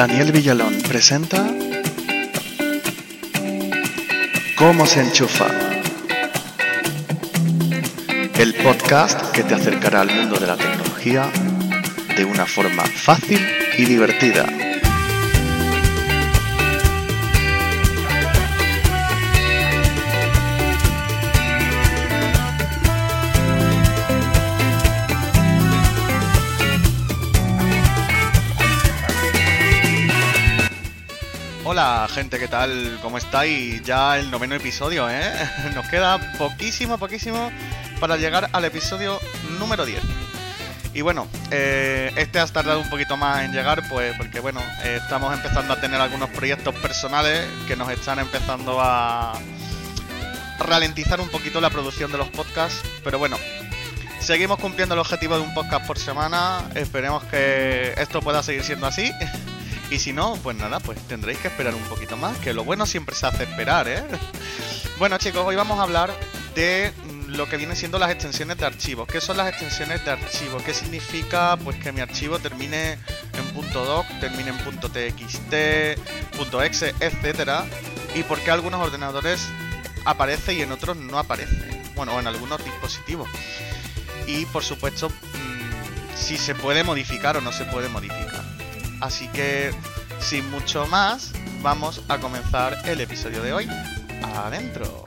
Daniel Villalón presenta ¿Cómo se enchufa? El podcast que te acercará al mundo de la tecnología de una forma fácil y divertida. Hola gente, ¿qué tal? ¿Cómo estáis? Ya el noveno episodio, ¿eh? Nos queda poquísimo, poquísimo para llegar al episodio número 10. Y bueno, eh, este ha tardado un poquito más en llegar, pues porque bueno, eh, estamos empezando a tener algunos proyectos personales que nos están empezando a ralentizar un poquito la producción de los podcasts, pero bueno, seguimos cumpliendo el objetivo de un podcast por semana, esperemos que esto pueda seguir siendo así. Y si no, pues nada, pues tendréis que esperar un poquito más, que lo bueno siempre se hace esperar, ¿eh? Bueno chicos, hoy vamos a hablar de lo que vienen siendo las extensiones de archivos. ¿Qué son las extensiones de archivo? ¿Qué significa pues que mi archivo termine en .doc, termine en .txt, .exe, etcétera? Y por qué algunos ordenadores aparece y en otros no aparece. Bueno, o en algunos dispositivos. Y por supuesto, mmm, si se puede modificar o no se puede modificar. Así que, sin mucho más, vamos a comenzar el episodio de hoy. Adentro.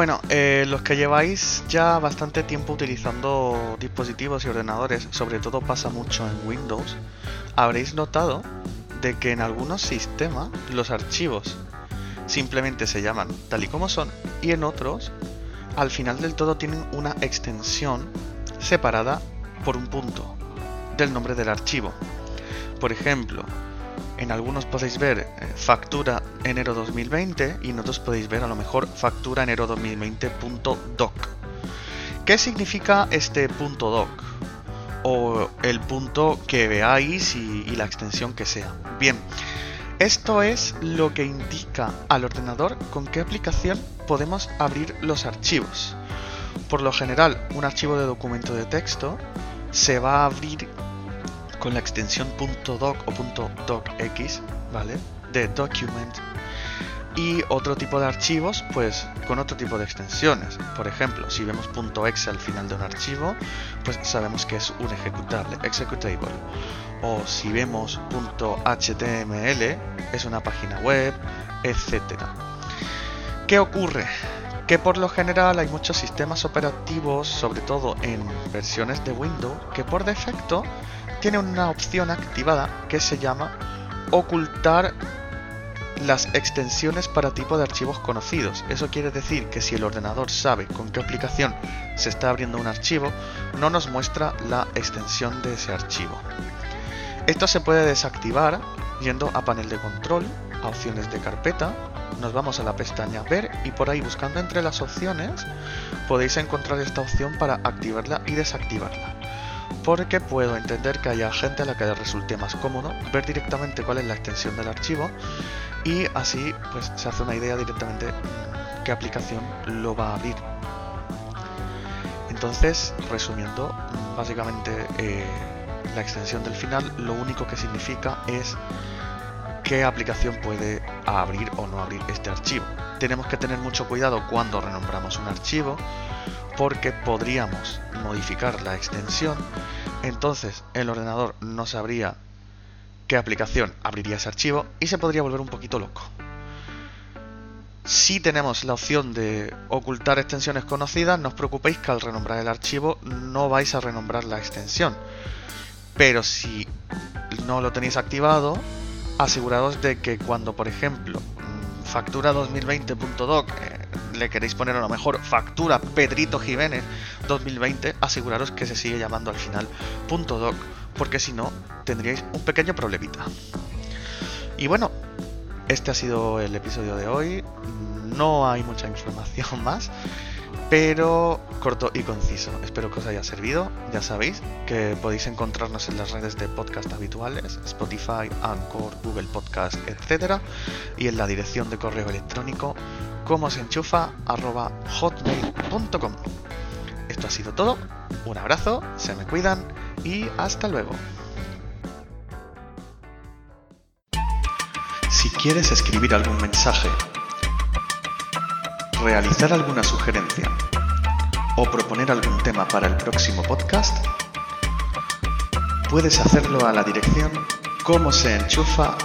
Bueno, eh, los que lleváis ya bastante tiempo utilizando dispositivos y ordenadores, sobre todo pasa mucho en Windows, habréis notado de que en algunos sistemas los archivos simplemente se llaman tal y como son y en otros al final del todo tienen una extensión separada por un punto del nombre del archivo. Por ejemplo, en algunos podéis ver eh, factura enero 2020 y en otros podéis ver a lo mejor factura enero 2020.doc. ¿Qué significa este punto .doc? O el punto que veáis y, y la extensión que sea. Bien, esto es lo que indica al ordenador con qué aplicación podemos abrir los archivos. Por lo general, un archivo de documento de texto se va a abrir con la extensión .doc o .docx, ¿vale? De document. Y otro tipo de archivos, pues con otro tipo de extensiones. Por ejemplo, si vemos .exe al final de un archivo, pues sabemos que es un ejecutable, executable. O si vemos .html, es una página web, etc. ¿Qué ocurre? que por lo general hay muchos sistemas operativos, sobre todo en versiones de Windows, que por defecto tiene una opción activada que se llama ocultar las extensiones para tipo de archivos conocidos. Eso quiere decir que si el ordenador sabe con qué aplicación se está abriendo un archivo, no nos muestra la extensión de ese archivo. Esto se puede desactivar yendo a panel de control, a opciones de carpeta, nos vamos a la pestaña ver y por ahí buscando entre las opciones podéis encontrar esta opción para activarla y desactivarla. Porque puedo entender que haya gente a la que le resulte más cómodo ver directamente cuál es la extensión del archivo y así pues se hace una idea directamente qué aplicación lo va a abrir. Entonces, resumiendo, básicamente eh, la extensión del final lo único que significa es qué aplicación puede abrir o no abrir este archivo. Tenemos que tener mucho cuidado cuando renombramos un archivo porque podríamos modificar la extensión, entonces el ordenador no sabría qué aplicación abriría ese archivo y se podría volver un poquito loco. Si tenemos la opción de ocultar extensiones conocidas, no os preocupéis que al renombrar el archivo no vais a renombrar la extensión. Pero si no lo tenéis activado, asegurados de que cuando, por ejemplo, mm, factura 2020.doc eh, le queréis poner a lo mejor factura Pedrito Jiménez 2020, aseguraros que se sigue llamando al final .doc, porque si no tendríais un pequeño problemita. Y bueno, este ha sido el episodio de hoy. No hay mucha información más. Pero corto y conciso. Espero que os haya servido. Ya sabéis que podéis encontrarnos en las redes de podcast habituales, Spotify, Anchor, Google Podcast, etc. Y en la dirección de correo electrónico como se enchufa hotmail.com. Esto ha sido todo. Un abrazo, se me cuidan y hasta luego. Si quieres escribir algún mensaje realizar alguna sugerencia o proponer algún tema para el próximo podcast, puedes hacerlo a la dirección como se enchufa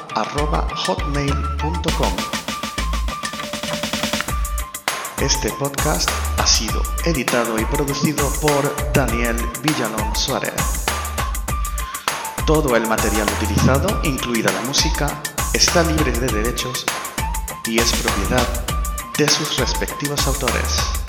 hotmail.com. Este podcast ha sido editado y producido por Daniel Villalón Suárez. Todo el material utilizado, incluida la música, está libre de derechos y es propiedad de sus respectivos autores.